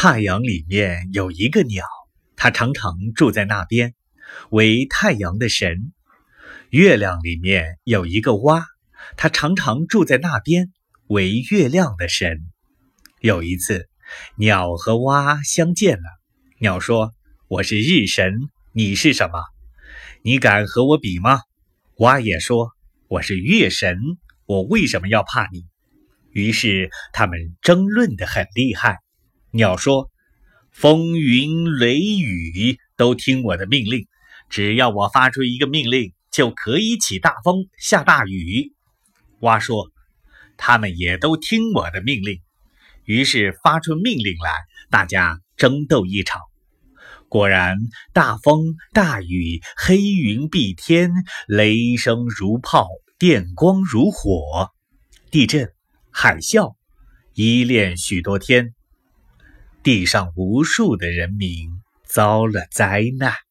太阳里面有一个鸟，它常常住在那边，为太阳的神。月亮里面有一个蛙，它常常住在那边，为月亮的神。有一次，鸟和蛙相见了。鸟说：“我是日神，你是什么？你敢和我比吗？”蛙也说：“我是月神，我为什么要怕你？”于是他们争论得很厉害。鸟说：“风云雷雨都听我的命令，只要我发出一个命令，就可以起大风、下大雨。”蛙说：“他们也都听我的命令。”于是发出命令来，大家争斗一场。果然，大风、大雨、黑云蔽天，雷声如炮，电光如火，地震、海啸，依恋许多天。地上无数的人民遭了灾难。